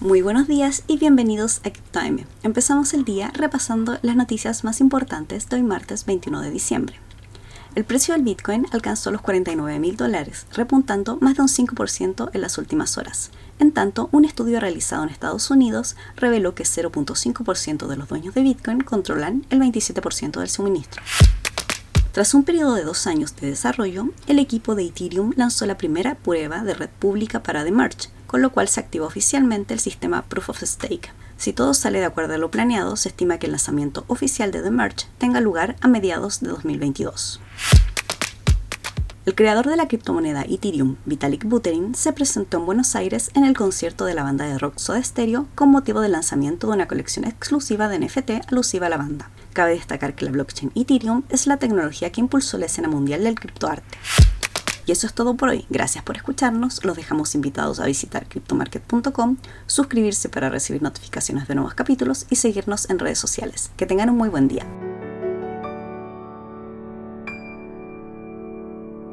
Muy buenos días y bienvenidos a Time. Empezamos el día repasando las noticias más importantes de hoy martes 21 de diciembre. El precio del Bitcoin alcanzó los 49 mil dólares, repuntando más de un 5% en las últimas horas. En tanto, un estudio realizado en Estados Unidos reveló que 0.5% de los dueños de Bitcoin controlan el 27% del suministro. Tras un periodo de dos años de desarrollo, el equipo de Ethereum lanzó la primera prueba de red pública para The Merge, con lo cual se activó oficialmente el sistema Proof of Stake. Si todo sale de acuerdo a lo planeado, se estima que el lanzamiento oficial de The Merge tenga lugar a mediados de 2022. El creador de la criptomoneda Ethereum, Vitalik Buterin, se presentó en Buenos Aires en el concierto de la banda de rock Soda Stereo con motivo del lanzamiento de una colección exclusiva de NFT alusiva a la banda. Cabe destacar que la blockchain Ethereum es la tecnología que impulsó la escena mundial del criptoarte. Y eso es todo por hoy. Gracias por escucharnos. Los dejamos invitados a visitar cryptomarket.com, suscribirse para recibir notificaciones de nuevos capítulos y seguirnos en redes sociales. Que tengan un muy buen día.